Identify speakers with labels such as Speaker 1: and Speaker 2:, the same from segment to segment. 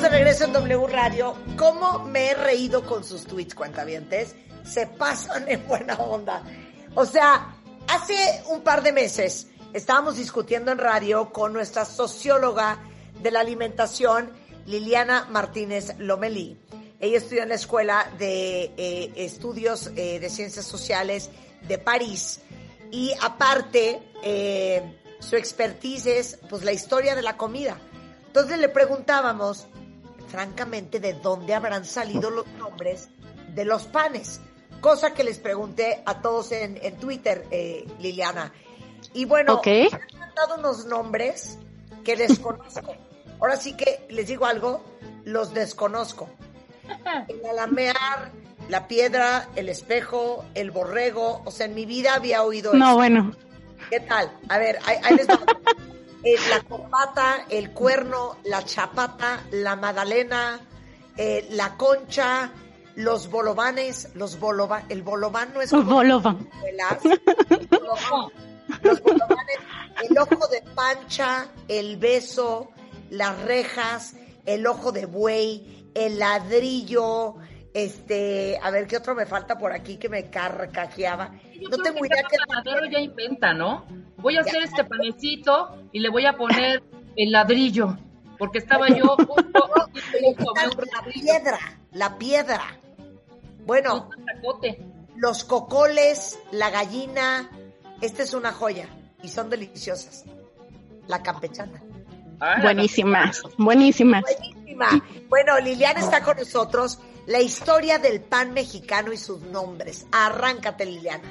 Speaker 1: De regreso en W Radio. ¿Cómo me he reído con sus tweets, cuentavientes? Se pasan en buena onda. O sea, hace un par de meses estábamos discutiendo en radio con nuestra socióloga de la alimentación, Liliana Martínez Lomelí. Ella estudió en la Escuela de eh, Estudios eh, de Ciencias Sociales de París y aparte eh, su expertise es pues la historia de la comida. Entonces le preguntábamos, francamente, de dónde habrán salido los nombres de los panes, cosa que les pregunté a todos en, en Twitter, eh, Liliana. Y bueno,
Speaker 2: Ok.
Speaker 1: han dado unos nombres que desconozco. Ahora sí que les digo algo, los desconozco. El alamear, la piedra, el espejo, el borrego, o sea, en mi vida había oído
Speaker 2: No,
Speaker 1: eso.
Speaker 2: bueno.
Speaker 1: ¿Qué tal? A ver, ahí, ahí les va. Eh, la copata, el cuerno, la chapata, la magdalena, eh, la concha, los bolovanes, los bolova, el bolobán no es como
Speaker 2: Bolovan.
Speaker 1: El bolobán. Los bolovanes, el ojo de pancha, el beso, las rejas, el ojo de buey, el ladrillo, este, a ver qué otro me falta por aquí que me carcajeaba.
Speaker 3: Yo
Speaker 1: No tengo
Speaker 3: que
Speaker 1: idea
Speaker 3: cada
Speaker 1: qué
Speaker 3: panadero ya inventa, ¿no? Voy a hacer este panecito y le voy a poner el ladrillo, porque estaba yo justo
Speaker 1: la piedra, la piedra. Bueno, los cocoles, la gallina, esta es una joya y son deliciosas. La campechana.
Speaker 3: Ah,
Speaker 2: Buenísimas, buenísimas.
Speaker 1: Buenísima. Bueno, Liliana está con nosotros. La historia del pan mexicano y sus nombres. Arráncate, Liliana.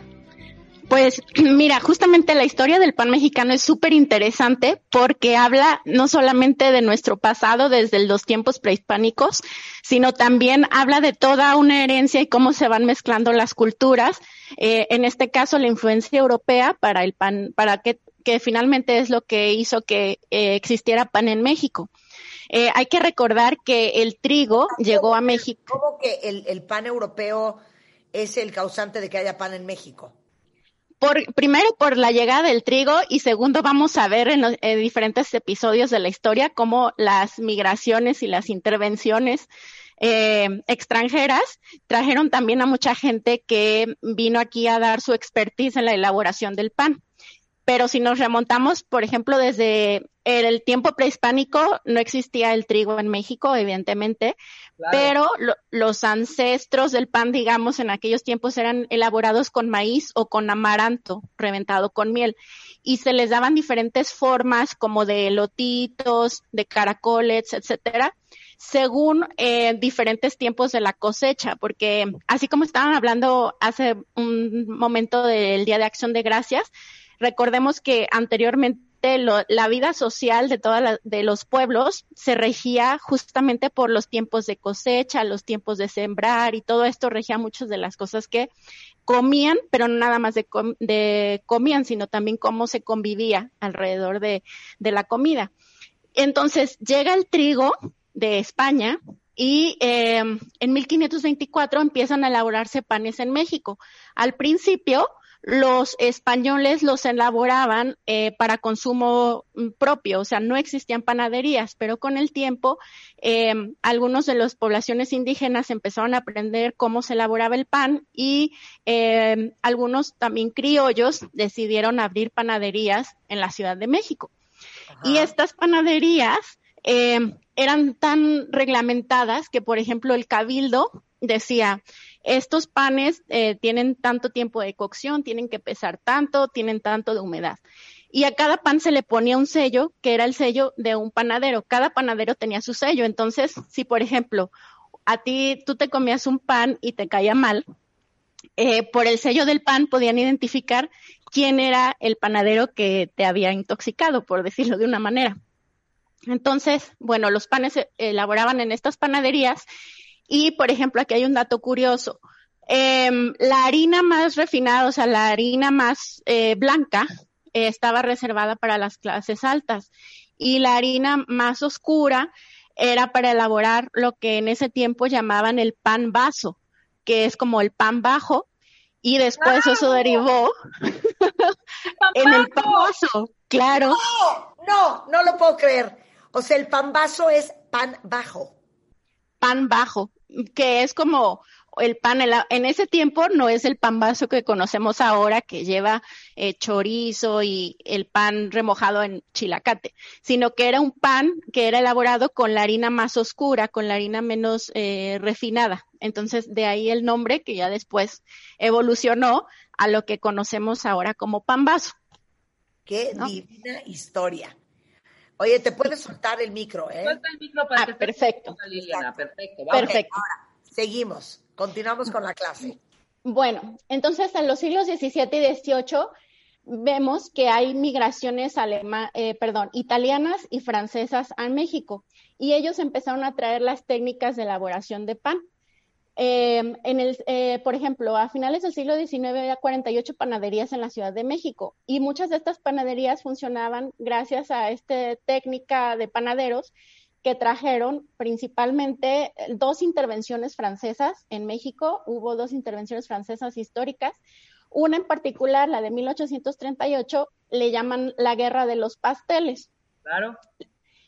Speaker 2: Pues mira, justamente la historia del pan mexicano es súper interesante porque habla no solamente de nuestro pasado desde los tiempos prehispánicos, sino también habla de toda una herencia y cómo se van mezclando las culturas. Eh, en este caso, la influencia europea para el pan, para que, finalmente es lo que hizo que eh, existiera pan en México. Eh, hay que recordar que el trigo llegó a México.
Speaker 1: ¿Cómo que el, el pan europeo es el causante de que haya pan en México?
Speaker 2: Primero por la llegada del trigo y segundo vamos a ver en en diferentes episodios de la historia cómo las migraciones y las intervenciones eh, extranjeras trajeron también a mucha gente que vino aquí a dar su expertise en la elaboración del pan. Pero si nos remontamos, por ejemplo, desde el tiempo prehispánico, no existía el trigo en México, evidentemente,
Speaker 3: Claro.
Speaker 2: pero lo- los ancestros del pan, digamos, en aquellos tiempos eran elaborados con maíz o con amaranto reventado con miel y se les daban diferentes formas como de lotitos, de caracoles, etcétera, según eh, diferentes tiempos de la cosecha, porque así como estaban hablando hace un momento del Día de Acción de Gracias, recordemos que anteriormente la vida social de de los pueblos se regía justamente por los tiempos de cosecha, los tiempos de sembrar y todo esto regía muchas de las cosas que comían, pero no nada más de comían, sino también cómo se convivía alrededor de, de la comida. Entonces llega el trigo de España y eh, en 1524 empiezan a elaborarse panes en México. Al principio, los españoles los elaboraban eh, para consumo mm, propio, o sea, no existían panaderías, pero con el tiempo eh, algunos de las poblaciones indígenas empezaron a aprender cómo se elaboraba el pan y eh, algunos también criollos decidieron abrir panaderías en la Ciudad de México. Y estas panaderías eh, eran tan reglamentadas que, por ejemplo, el cabildo decía, estos panes eh, tienen tanto tiempo de cocción, tienen que pesar tanto, tienen tanto de humedad. Y a cada pan se le ponía un sello, que era el sello de un panadero. Cada panadero tenía su sello. Entonces, si por ejemplo, a ti tú te comías un pan y te caía mal, eh, por el sello del pan podían identificar quién era el panadero que te había intoxicado, por decirlo de una manera. Entonces, bueno, los panes se elaboraban en estas panaderías y, por ejemplo, aquí hay un dato curioso. Em, la harina más refinada, o sea, la harina más eh, blanca, eh, estaba reservada para las clases altas y la harina más oscura era para elaborar lo que en ese tiempo llamaban el pan vaso, que es como el pan bajo, y después eso derivó en el pan vaso, claro.
Speaker 1: No, no, no lo puedo creer. O sea, el pan vaso es pan bajo.
Speaker 2: Pan bajo, que es como el pan, en ese tiempo no es el pan vaso que conocemos ahora que lleva eh, chorizo y el pan remojado en chilacate, sino que era un pan que era elaborado con la harina más oscura, con la harina menos eh, refinada. Entonces, de ahí el nombre que ya después evolucionó a lo que conocemos ahora como pan vaso.
Speaker 1: Qué divina historia. Oye, te puedes soltar el micro, ¿eh?
Speaker 3: Suelta el micro para
Speaker 2: ah,
Speaker 3: que
Speaker 2: perfecto.
Speaker 3: perfecto.
Speaker 2: Perfecto.
Speaker 1: ahora, seguimos. Continuamos con la clase.
Speaker 2: Bueno, entonces en los siglos XVII y XVIII vemos que hay migraciones alema, eh, perdón, italianas y francesas a México y ellos empezaron a traer las técnicas de elaboración de pan. Eh, en el, eh, por ejemplo, a finales del siglo XIX había 48 panaderías en la Ciudad de México y muchas de estas panaderías funcionaban gracias a esta técnica de panaderos que trajeron principalmente eh, dos intervenciones francesas en México. Hubo dos intervenciones francesas históricas. Una en particular, la de 1838, le llaman la guerra de los pasteles.
Speaker 3: Claro.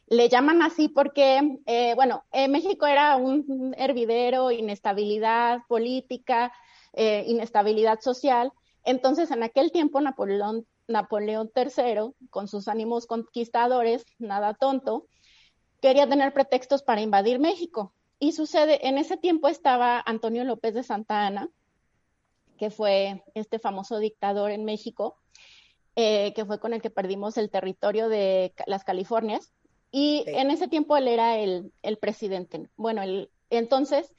Speaker 2: Le llaman así porque, eh, bueno, México era un hervidero, inestabilidad política, eh, inestabilidad social. Entonces, en aquel tiempo, Napoleón, Napoleón III, con sus ánimos conquistadores, nada tonto, quería tener pretextos para invadir México. Y sucede, en ese tiempo estaba Antonio López de Santa Ana, que fue este famoso dictador en México, eh, que fue con el que perdimos el territorio de las Californias. Y en ese tiempo él era el, presidente. Bueno, el, entonces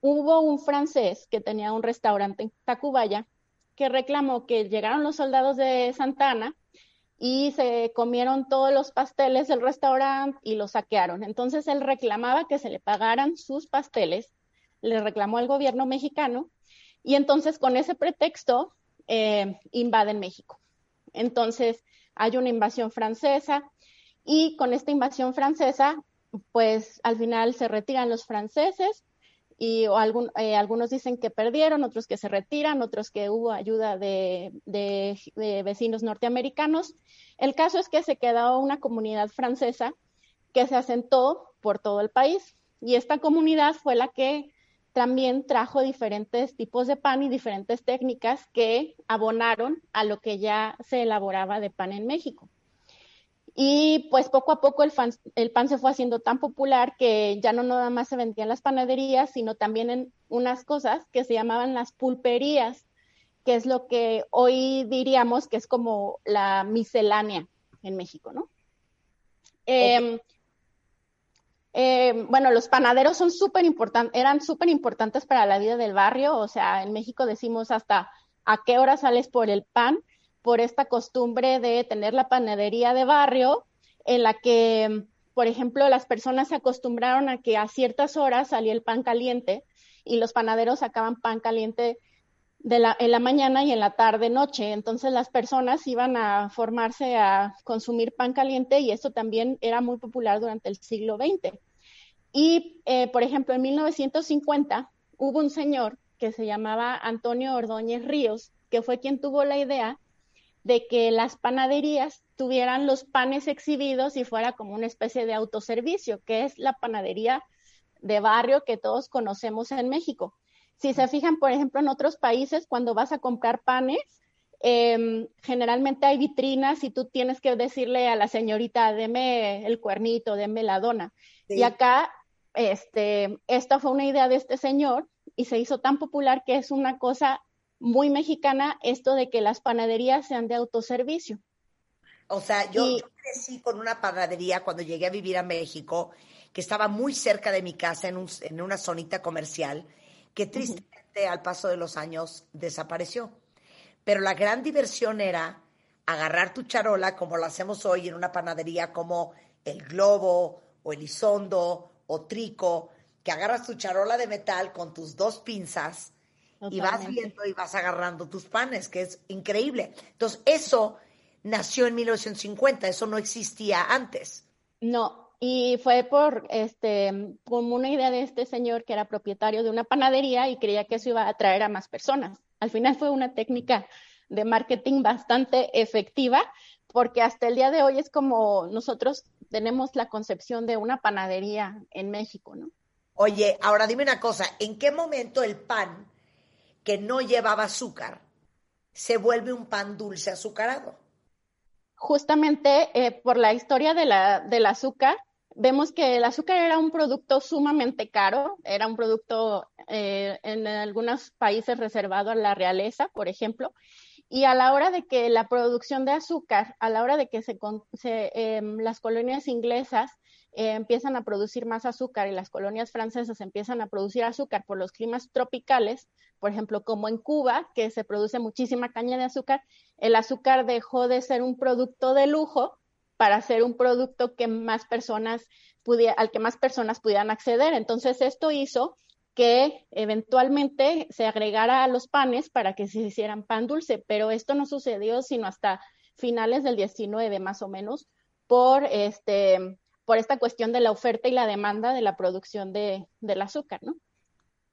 Speaker 2: hubo un francés que tenía un restaurante en Tacubaya que reclamó que llegaron los soldados de Santa Ana y se comieron todos los pasteles del restaurante y los saquearon. Entonces él reclamaba que se le pagaran sus pasteles, le reclamó al gobierno mexicano y entonces con ese pretexto eh, invaden México. Entonces hay una invasión francesa y con esta invasión francesa, pues al final se retiran los franceses y eh, algunos dicen que perdieron, otros que se retiran, otros que hubo ayuda de, vecinos norteamericanos. El caso es que se quedó una comunidad francesa que se asentó por todo el país y esta comunidad fue la que también trajo diferentes tipos de pan y diferentes técnicas que abonaron a lo que ya se elaboraba de pan en México. Y pues poco a poco el, el, pan se fue haciendo tan popular que ya no nada más se vendía en las panaderías, sino también en unas cosas que se llamaban las pulperías, que es lo que hoy diríamos que es como la miscelánea en México, ¿no? Em, em, bueno, los panaderos son súper importantes, eran súper importantes para la vida del barrio, o sea, en México decimos hasta a qué hora sales por el pan, por esta costumbre de tener la panadería de barrio en la que, por ejemplo, las personas se acostumbraron a que a ciertas horas salía el pan caliente y los panaderos sacaban pan caliente en la mañana y en la tarde noche. Entonces las personas iban a formarse a consumir pan caliente y esto también era muy popular durante el siglo XX. Y, eh, por ejemplo, en 1950 hubo un señor que se llamaba Antonio Ordóñez Ríos, que fue quien tuvo la idea de que las panaderías tuvieran los panes exhibidos y fuera como una especie de autoservicio, que es la panadería de barrio que todos conocemos en México. Si se fijan, por ejemplo, en otros países, cuando vas a comprar panes, em, generalmente hay vitrinas y tú tienes que decirle a la señorita, deme el cuernito, deme la dona. Y acá, este, esta fue una idea de este señor y se hizo tan popular que es una cosa muy mexicana esto de que las panaderías sean de autoservicio.
Speaker 1: O sea, yo, crecí con una panadería cuando llegué a vivir a México, que estaba muy cerca de mi casa, en, en una zonita comercial, que tristemente al paso de los años desapareció. Pero la gran diversión era agarrar tu charola, como lo hacemos hoy en una panadería como el globo o el isondo o trico, que agarras tu charola de metal con tus dos pinzas y vas viendo y vas agarrando tus panes, que es increíble. Entonces, eso nació en 1950, eso no existía antes.
Speaker 2: No, y fue por este como una idea de este señor que era propietario de una panadería y creía que eso iba a atraer a más personas. Al final fue una técnica de marketing bastante efectiva, porque hasta el día de hoy es como nosotros tenemos la concepción de una panadería en México, ¿no?
Speaker 1: Oye, ahora dime una cosa, ¿en qué momento el pan que no llevaba azúcar se vuelve un pan dulce azucarado?
Speaker 2: Justamente eh, por la historia de la, del azúcar, vemos que el azúcar era un producto sumamente caro, era un producto eh, en algunos países reservado a la realeza, por ejemplo, y a la hora de que la producción de azúcar, a la hora de que se, em, las colonias inglesas eh, empiezan a producir más azúcar y las colonias francesas empiezan a producir azúcar por los climas tropicales, por ejemplo, como en Cuba, que se produce muchísima caña de azúcar, el azúcar dejó de ser un producto de lujo para ser un producto que más personas al que más personas pudieran acceder. Entonces, esto hizo que eventualmente se agregara a los panes para que se hicieran pan dulce, pero esto no sucedió sino hasta finales del 19 más o menos por este por esta cuestión de la oferta y la demanda de la producción de, del azúcar, ¿no?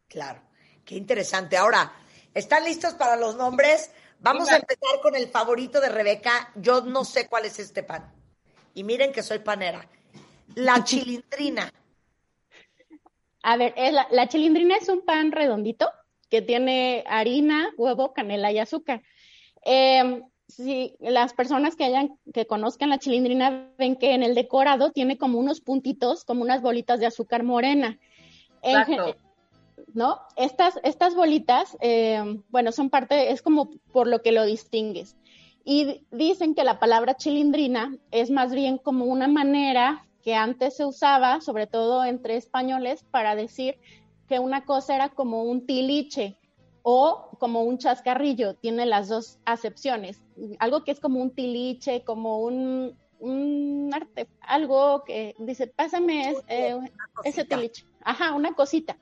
Speaker 1: Claro, qué interesante. Ahora, ¿están listos para los nombres? Vamos a empezar con el favorito de Rebeca. Yo no sé cuál es este pan. Y miren que soy panera. La chilindrina.
Speaker 2: A ver, la, chilindrina es un pan redondito que tiene harina, huevo, canela y azúcar. Em, si las personas que hayan, que conozcan la chilindrina ven que en el decorado tiene como unos puntitos, como unas bolitas de azúcar morena. ¿No? Estas, estas bolitas, em, bueno, son parte, es como por lo que lo distingues. Y dicen que la palabra chilindrina es más bien como una manera que antes se usaba, sobre todo entre españoles, para decir que una cosa era como un tiliche o como un chascarrillo, tiene las dos acepciones. Algo que es como un tiliche, como un, arte, algo que dice, pásame eh, ese tiliche. Ajá, una cosita.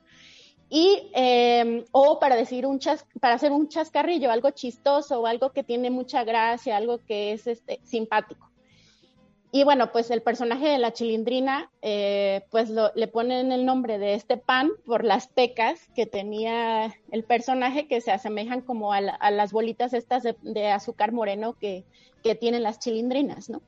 Speaker 2: Y, em, o para decir un chas, para hacer un chascarrillo, algo chistoso o algo que tiene mucha gracia, algo que es este, simpático. Y bueno, pues el personaje de la chilindrina, eh, pues le ponen el nombre de este pan por las pecas que tenía el personaje que se asemejan como a, las bolitas estas de, azúcar moreno que, tienen las chilindrinas, ¿no?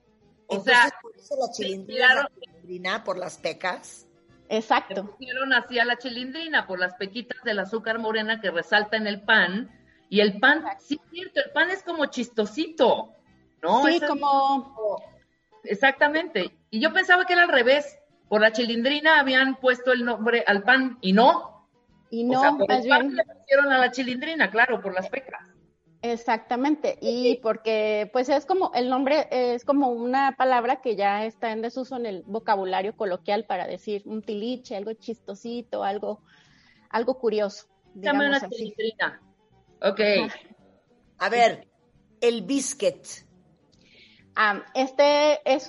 Speaker 1: O sea, por eso la chilindrina, por las pecas.
Speaker 2: Exacto.
Speaker 3: Pusieron así a la chilindrina por las pequitas del azúcar morena que resalta en el pan. Y el pan, sí es cierto, el pan es como chistosito, ¿no?
Speaker 2: Sí, como
Speaker 3: exactamente. Y yo pensaba que era al revés. Por la chilindrina habían puesto el nombre al pan y no.
Speaker 2: Y no,
Speaker 3: por el pan le pusieron a la chilindrina, claro, por las pecas.
Speaker 2: Exactamente, y porque pues es como el nombre es como una palabra que ya está en desuso en el vocabulario coloquial para decir un tiliche, algo chistosito, algo algo curioso.
Speaker 3: Llama la chilindrina. Ok.
Speaker 1: A ver, el biscuit
Speaker 2: este es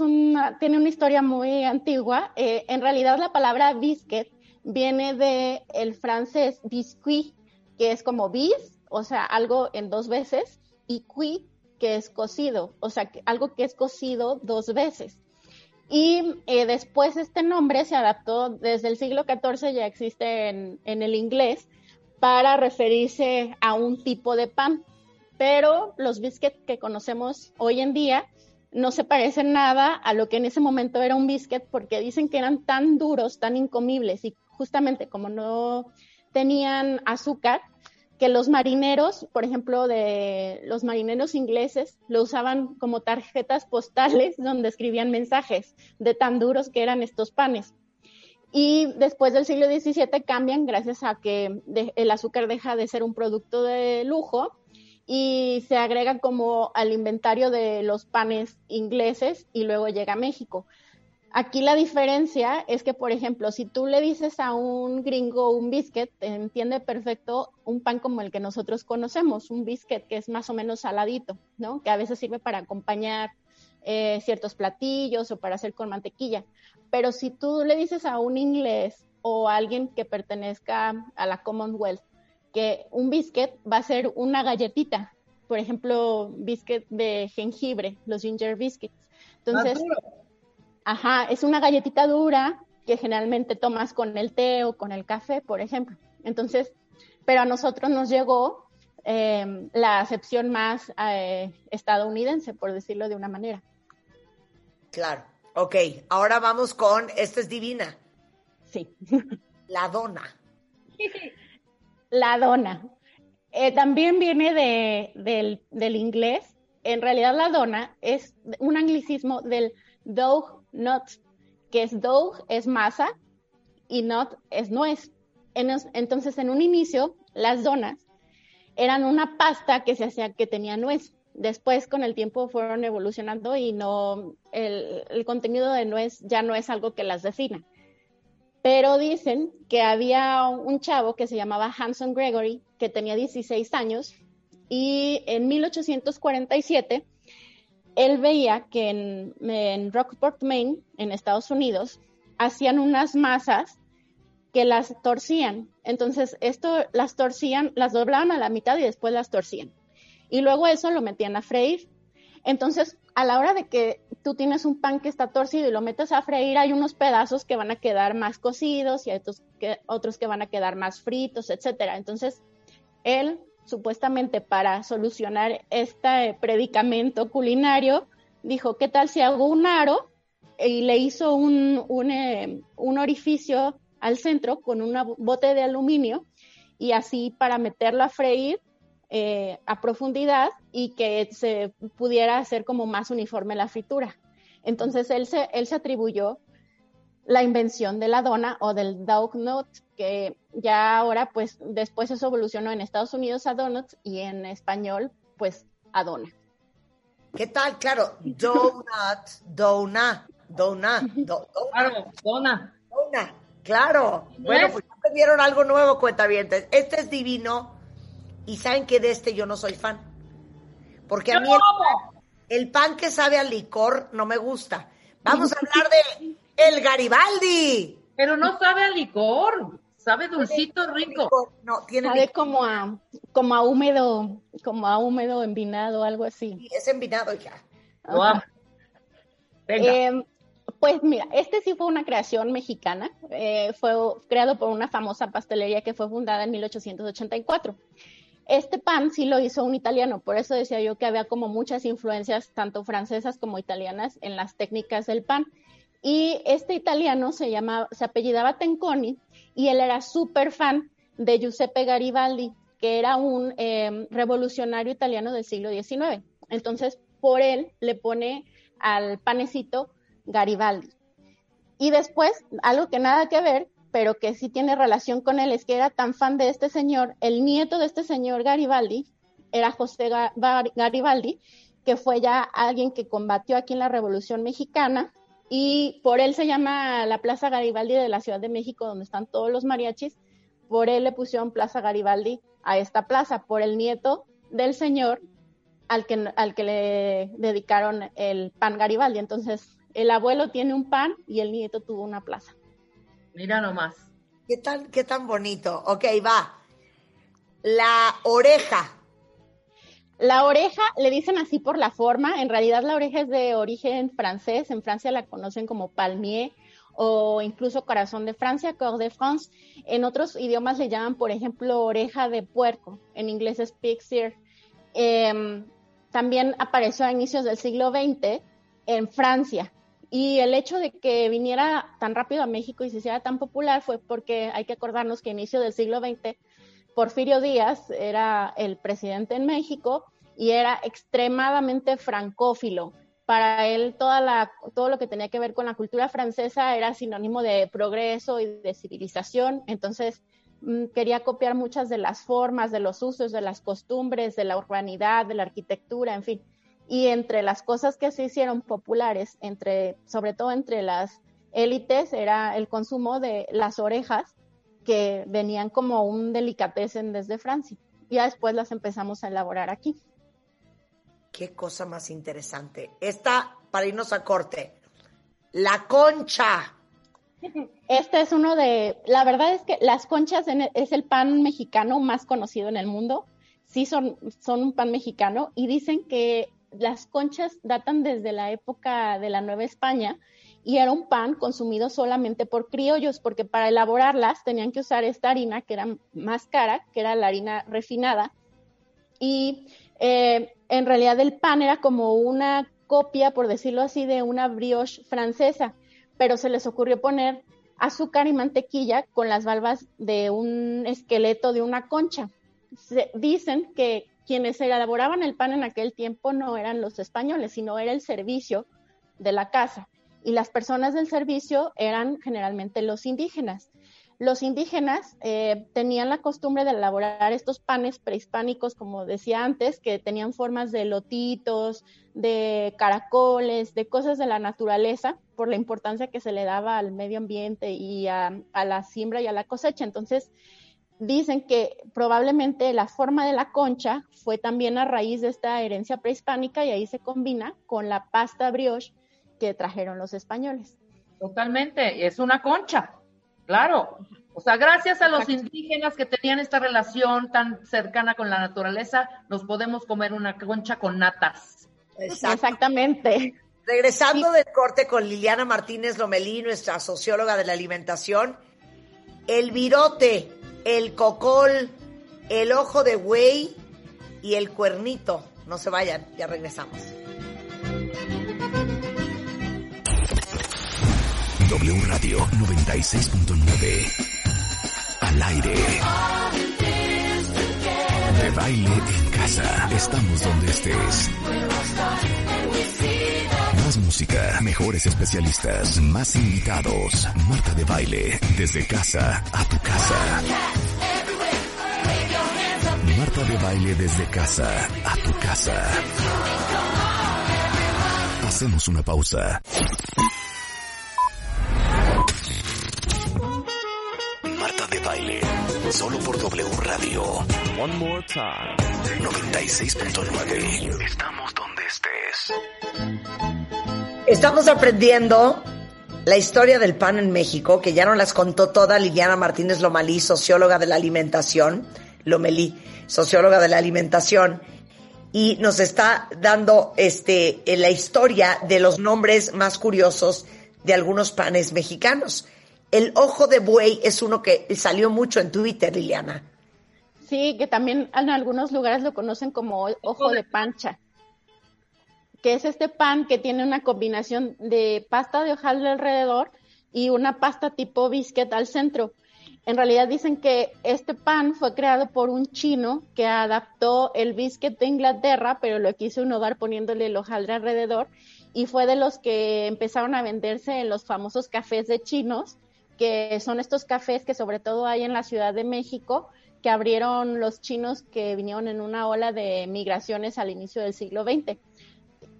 Speaker 2: tiene una historia muy antigua. Eh, en realidad la palabra biscuit viene del el francés biscuit, que es como bis, o sea, algo en dos veces, y cuit, que es cocido, o sea, algo que es cocido dos veces. Y eh, después este nombre se adaptó desde el siglo XIV, ya existe en, en el inglés, para referirse a un tipo de pan. Pero los biscuits que conocemos hoy en día no se parecen nada a lo que en ese momento era un biscuit porque dicen que eran tan duros, tan incomibles y justamente como no tenían azúcar, que los marineros, por ejemplo, de los marineros ingleses, lo usaban como tarjetas postales donde escribían mensajes de tan duros que eran estos panes. Y después del siglo XVII cambian gracias a que el azúcar deja de ser un producto de lujo y se agrega como al inventario de los panes ingleses y luego llega a México. Aquí la diferencia es que, por ejemplo, si tú le dices a un gringo un biscuit, entiende perfecto un pan como el que nosotros conocemos, un biscuit que es más o menos saladito, ¿no? Que a veces sirve para acompañar eh, ciertos platillos o para hacer con mantequilla. Pero si tú le dices a un inglés o a alguien que pertenezca a la Commonwealth que un biscuit va a ser una galletita, por ejemplo, biscuit de jengibre, los ginger biscuits. Entonces, ajá, es una galletita dura que generalmente tomas con el té o con el café, por ejemplo. Entonces, pero a nosotros nos llegó eh, la acepción más eh, estadounidense, por decirlo de una manera.
Speaker 1: Claro. Ok, ahora vamos con, esta es divina.
Speaker 2: Sí.
Speaker 1: La dona.
Speaker 2: La dona. Eh, también viene de, del, inglés. En realidad la dona es un anglicismo del dough nut, que es dough es masa y nut es nuez. entonces, en un inicio, las donas eran una pasta que se hacía que tenía nuez. Después, con el tiempo, fueron evolucionando y no, el, el contenido de nuez ya no es algo que las defina. Pero dicen que había un chavo que se llamaba Hanson Gregory, que tenía 16 años, y en 1847 él veía que en, Rockport, Maine, en Estados Unidos, hacían unas masas que las torcían. Entonces, esto las torcían, las doblaban a la mitad y después las torcían. Y luego eso lo metían a freír. Entonces, a la hora de que tú tienes un pan que está torcido y lo metes a freír, hay unos pedazos que van a quedar más cocidos y otros que, otros que van a quedar más fritos, etcétera. Entonces, él supuestamente para solucionar este predicamento culinario, dijo, ¿qué tal si hago un aro? Y le hizo un, un, eh, un orificio al centro con un bote de aluminio y así para meterlo a freír eh, a profundidad y que se pudiera hacer como más uniforme la fritura. Entonces él se, él se atribuyó la invención de la dona o del dog nut, que ya ahora, pues después eso evolucionó en Estados Unidos a donuts y en español, pues a dona.
Speaker 1: ¿Qué tal? Claro, donut, dona, dona,
Speaker 3: do, Claro, dona.
Speaker 1: Dona, claro. Bueno, pues algo nuevo, cuentavientes. Este es divino y saben que de este yo no soy fan. Porque a mí el, pan que sabe al licor no me gusta. Vamos a hablar de el Garibaldi.
Speaker 3: Pero no sabe a licor, sabe dulcito rico.
Speaker 2: No, tiene sabe como a como a húmedo, como a húmedo envinado, algo así.
Speaker 1: es envinado ya.
Speaker 2: Eh, pues mira, este sí fue una creación mexicana, eh, fue creado por una famosa pastelería que fue fundada en 1884. Este pan sí lo hizo un italiano, por eso decía yo que había como muchas influencias, tanto francesas como italianas, en las técnicas del pan. Y este italiano se llamaba, se apellidaba Tenconi y él era súper fan de Giuseppe Garibaldi, que era un em, revolucionario italiano del siglo XIX. Entonces, por él le pone al panecito Garibaldi. Y después, algo que nada que ver, pero que sí tiene relación con él, es que era tan fan de este señor, el nieto de este señor Garibaldi, era José Garibaldi, que fue ya alguien que combatió aquí en la Revolución Mexicana, y por él se llama la Plaza Garibaldi de la Ciudad de México, donde están todos los mariachis, por él le pusieron Plaza Garibaldi a esta plaza, por el nieto del señor al que, al que le dedicaron el pan Garibaldi. Entonces, el abuelo tiene un pan y el nieto tuvo una plaza.
Speaker 3: Mira nomás.
Speaker 1: ¿Qué tan, qué tan bonito? Ok, va. La oreja.
Speaker 2: La oreja le dicen así por la forma. En realidad la oreja es de origen francés. En Francia la conocen como palmier o incluso corazón de Francia, cœur de France. En otros idiomas le llaman, por ejemplo, oreja de puerco. En inglés es pig's ear. También apareció a inicios del siglo XX en Francia. Y el hecho de que viniera tan rápido a México y se hiciera tan popular fue porque hay que acordarnos que a inicio del siglo XX Porfirio Díaz era el presidente en México y era extremadamente francófilo. Para él toda la, todo lo que tenía que ver con la cultura francesa era sinónimo de progreso y de civilización. Entonces mm, quería copiar muchas de las formas, de los usos, de las costumbres, de la urbanidad, de la arquitectura, en fin. Y entre las cosas que se hicieron populares, entre, sobre todo entre las élites, era el consumo de las orejas, que venían como un delicatessen desde Francia. Y ya después las empezamos a elaborar aquí.
Speaker 1: Qué cosa más interesante. Esta para irnos a corte. La concha.
Speaker 2: Este es uno de, la verdad es que las conchas es el pan mexicano más conocido en el mundo. Sí son, son un pan mexicano y dicen que las conchas datan desde la época de la Nueva España y era un pan consumido solamente por criollos, porque para elaborarlas tenían que usar esta harina que era más cara, que era la harina refinada. Y eh, en realidad el pan era como una copia, por decirlo así, de una brioche francesa, pero se les ocurrió poner azúcar y mantequilla con las valvas de un esqueleto de una concha. Se, dicen que quienes elaboraban el pan en aquel tiempo no eran los españoles, sino era el servicio de la casa y las personas del servicio eran generalmente los indígenas. Los indígenas eh, tenían la costumbre de elaborar estos panes prehispánicos, como decía antes, que tenían formas de lotitos, de caracoles, de cosas de la naturaleza, por la importancia que se le daba al medio ambiente y a, a la siembra y a la cosecha. Entonces, dicen que probablemente la forma de la concha fue también a raíz de esta herencia prehispánica y ahí se combina con la pasta brioche que trajeron los españoles.
Speaker 3: Totalmente, es una concha, claro. O sea, gracias a los indígenas que tenían esta relación tan cercana con la naturaleza, nos podemos comer una concha con natas.
Speaker 2: Exactamente.
Speaker 1: Regresando del corte con Liliana Martínez Lomelí, nuestra socióloga de la alimentación, el virote, el cocol, el ojo de buey y el cuernito. No se vayan, ya regresamos.
Speaker 4: W Radio 96.9. Al aire. De baile en casa. Estamos donde estés. Más música, mejores especialistas, más invitados. Marta de baile, desde casa a tu casa. Marta de baile desde casa a tu casa. Hacemos una pausa. Marta de baile, solo por W Radio.
Speaker 5: One more time.
Speaker 4: 96.9. Estamos donde estés.
Speaker 1: Estamos aprendiendo la historia del pan en México, que ya nos las contó toda Liliana Martínez Lomalí, socióloga de la alimentación, Lomelí, socióloga de la alimentación, y nos está dando este, la historia de los nombres más curiosos de algunos panes mexicanos. El ojo de buey es uno que salió mucho en Twitter, Liliana.
Speaker 2: Sí, que también en algunos lugares lo conocen como ojo de pancha, que es este pan que tiene una combinación de pasta de hojaldre alrededor y una pasta tipo biscuit al centro. En realidad dicen que este pan fue creado por un chino que adaptó el biscuit de Inglaterra, pero lo quiso innovar poniéndole el hojaldre alrededor y fue de los que empezaron a venderse en los famosos cafés de chinos, que son estos cafés que sobre todo hay en la Ciudad de México, que abrieron los chinos que vinieron en una ola de migraciones al inicio del siglo XX.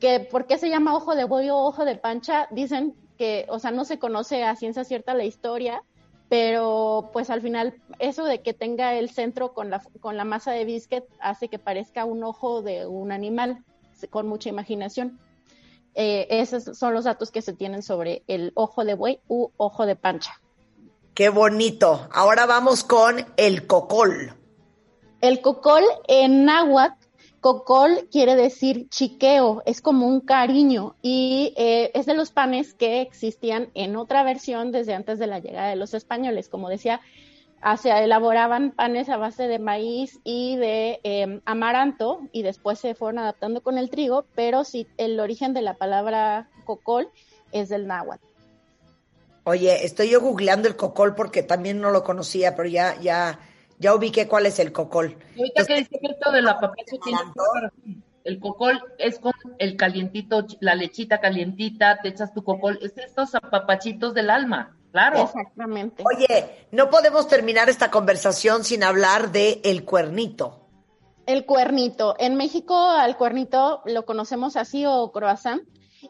Speaker 2: Que, ¿Por qué se llama ojo de buey o ojo de pancha? Dicen que, o sea, no se conoce a ciencia cierta la historia, pero pues al final eso de que tenga el centro con la, con la masa de biscuit hace que parezca un ojo de un animal con mucha imaginación. Eh, esos son los datos que se tienen sobre el ojo de buey u ojo de pancha.
Speaker 1: Qué bonito. Ahora vamos con el cocol.
Speaker 2: El cocol en náhuatl, cocol quiere decir chiqueo, es como un cariño y eh, es de los panes que existían en otra versión desde antes de la llegada de los españoles. Como decía, se elaboraban panes a base de maíz y de eh, amaranto y después se fueron adaptando con el trigo, pero sí el origen de la palabra cocol es del náhuatl.
Speaker 1: Oye, estoy yo googleando el cocol porque también no lo conocía, pero ya, ya, ya ubiqué cuál es el cocol.
Speaker 3: ahorita que dice esto de la tiene el cocol es con el calientito, la lechita calientita, te echas tu cocol, es estos apapachitos del alma, claro.
Speaker 2: Exactamente.
Speaker 1: Oye, no podemos terminar esta conversación sin hablar de el cuernito.
Speaker 2: El cuernito. En México al cuernito lo conocemos así o croissant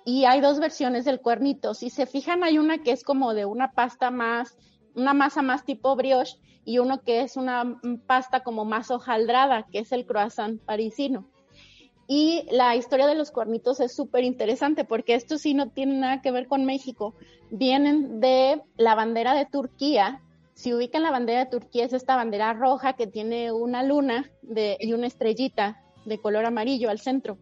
Speaker 2: y hay dos versiones del cuernito. Si se fijan, hay una que es como de una pasta más, una masa más tipo brioche y uno que es una pasta como más hojaldrada, que es el croissant parisino. Y la historia de los cuernitos es súper interesante porque esto sí no tiene nada que ver con México. Vienen de la bandera de Turquía. Si ubican la bandera de Turquía es esta bandera roja que tiene una luna y una estrellita de color amarillo al centro.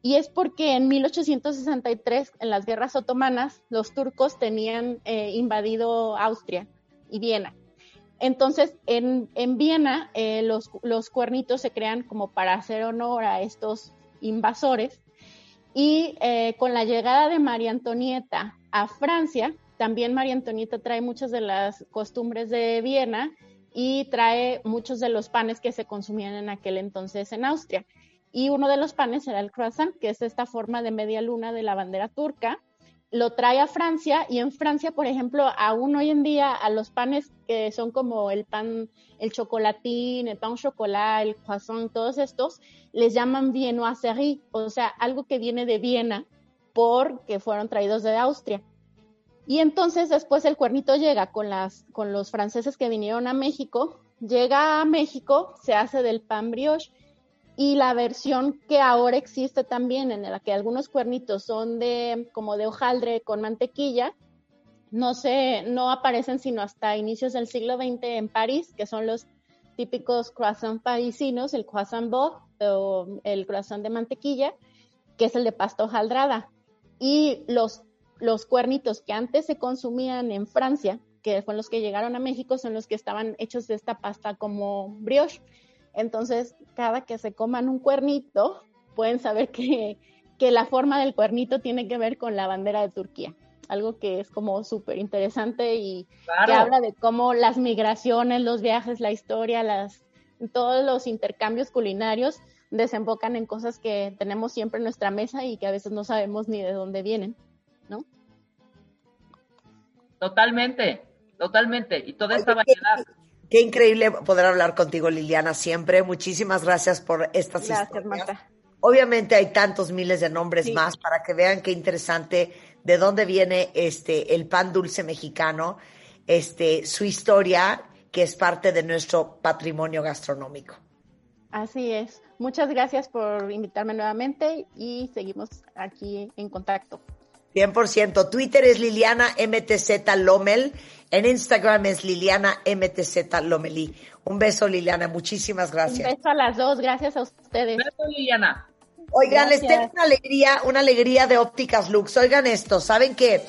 Speaker 2: Y es porque en 1863, en las guerras otomanas, los turcos tenían eh, invadido Austria y Viena. Entonces, en, en Viena, eh, los, los cuernitos se crean como para hacer honor a estos invasores. Y eh, con la llegada de María Antonieta a Francia, también María Antonieta trae muchas de las costumbres de Viena y trae muchos de los panes que se consumían en aquel entonces en Austria. Y uno de los panes era el croissant, que es esta forma de media luna de la bandera turca. Lo trae a Francia y en Francia, por ejemplo, aún hoy en día a los panes que son como el pan, el chocolatín, el pan chocolate, el croissant, todos estos, les llaman viennoiserie, o sea, algo que viene de Viena porque fueron traídos de Austria. Y entonces después el cuernito llega con, las, con los franceses que vinieron a México, llega a México, se hace del pan brioche y la versión que ahora existe también en la que algunos cuernitos son de como de hojaldre con mantequilla, no se, no aparecen sino hasta inicios del siglo XX en París, que son los típicos croissants parisinos, el croissant beau o el croissant de mantequilla, que es el de pasta hojaldrada. Y los, los cuernitos que antes se consumían en Francia, que fueron los que llegaron a México, son los que estaban hechos de esta pasta como brioche. Entonces, cada que se coman un cuernito, pueden saber que, que la forma del cuernito tiene que ver con la bandera de Turquía. Algo que es como súper interesante y que habla de cómo las migraciones, los viajes, la historia, las, todos los intercambios culinarios desembocan en cosas que tenemos siempre en nuestra mesa y que a veces no sabemos ni de dónde vienen, ¿no?
Speaker 3: Totalmente, totalmente. Y toda esta variedad.
Speaker 1: Qué increíble poder hablar contigo, Liliana, siempre. Muchísimas gracias por estas
Speaker 2: gracias, Marta.
Speaker 1: Obviamente hay tantos miles de nombres más para que vean qué interesante de dónde viene este el pan dulce mexicano, este su historia que es parte de nuestro patrimonio gastronómico.
Speaker 2: Así es. Muchas gracias por invitarme nuevamente y seguimos aquí en contacto.
Speaker 1: 100%. Twitter es Liliana MTZ Lomel. En Instagram es Liliana MTZ Lomelí. Un beso, Liliana. Muchísimas gracias.
Speaker 2: Un beso a las dos. Gracias a ustedes. Un
Speaker 3: beso, Liliana.
Speaker 1: Oigan, les tengo una alegría, una alegría de ópticas Lux. Oigan esto, ¿saben que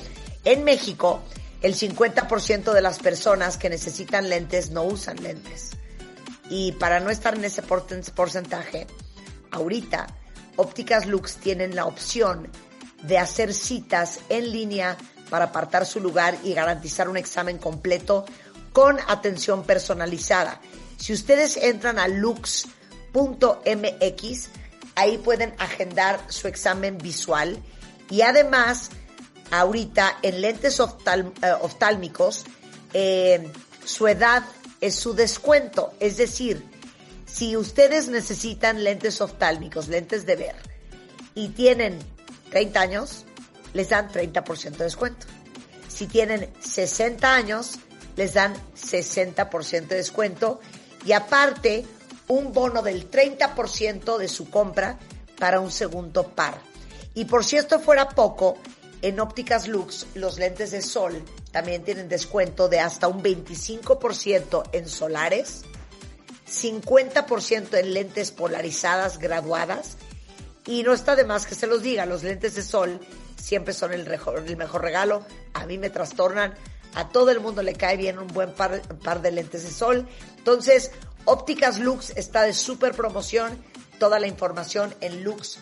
Speaker 1: en México el 50% de las personas que necesitan lentes no usan lentes? Y para no estar en ese porcentaje, ahorita ópticas Lux tienen la opción de hacer citas en línea para apartar su lugar y garantizar un examen completo con atención personalizada. Si ustedes entran a lux.mx, ahí pueden agendar su examen visual y además ahorita en lentes eh, oftálmicos eh, su edad es su descuento, es decir, si ustedes necesitan lentes oftálmicos, lentes de ver, y tienen 30 años, les dan 30% de descuento. Si tienen 60 años, les dan 60% de descuento y aparte un bono del 30% de su compra para un segundo par. Y por si esto fuera poco, en Ópticas Lux los lentes de sol también tienen descuento de hasta un 25% en solares, 50% en lentes polarizadas graduadas y no está de más que se los diga, los lentes de sol siempre son el mejor, el mejor regalo. A mí me trastornan, a todo el mundo le cae bien un buen par, par de lentes de sol. Entonces, Ópticas Lux está de super promoción. Toda la información en lux.mx.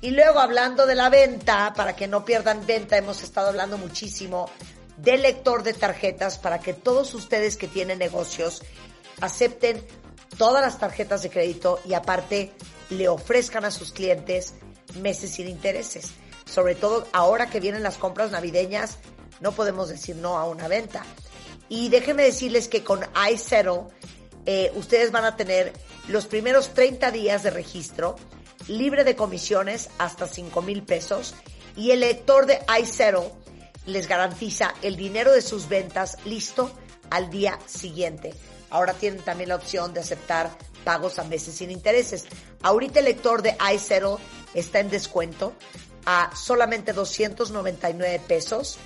Speaker 1: Y luego hablando de la venta, para que no pierdan venta, hemos estado hablando muchísimo del lector de tarjetas para que todos ustedes que tienen negocios acepten todas las tarjetas de crédito y aparte le ofrezcan a sus clientes meses sin intereses. Sobre todo ahora que vienen las compras navideñas, no podemos decir no a una venta. Y déjenme decirles que con iSettle eh, ustedes van a tener los primeros 30 días de registro libre de comisiones hasta 5 mil pesos y el lector de iSettle les garantiza el dinero de sus ventas listo al día siguiente ahora tienen también la opción de aceptar pagos a meses sin intereses. Ahorita el lector de iSettle está en descuento a solamente 299 pesos.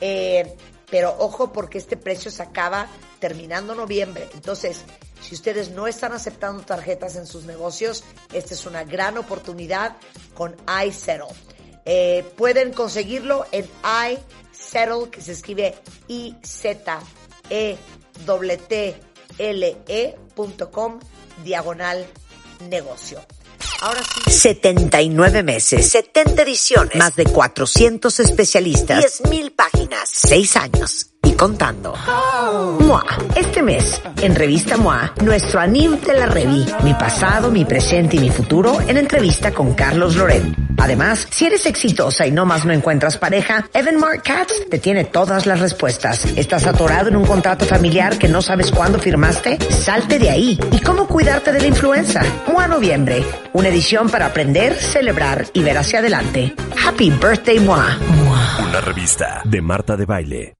Speaker 1: Eh, pero ojo porque este precio se acaba terminando noviembre. Entonces, si ustedes no están aceptando tarjetas en sus negocios, esta es una gran oportunidad con iSettle. Eh, pueden conseguirlo en iSettle, que se escribe i z e t l ecom diagonal negocio. Ahora sí. 79 meses, 70 ediciones, más de 400 especialistas, 10.000 páginas, 6 años contando. MOA. Este mes, en Revista MOA, nuestro Anim de la Revi, mi pasado, mi presente y mi futuro, en entrevista con Carlos Loret. Además, si eres exitosa y no más no encuentras pareja, Evan Mark Katz te tiene todas las respuestas. ¿Estás atorado en un contrato familiar que no sabes cuándo firmaste? Salte de ahí. ¿Y cómo cuidarte de la influenza? MOA Noviembre. Una edición para aprender, celebrar y ver hacia adelante. Happy Birthday MOA.
Speaker 4: Una revista de Marta de Baile.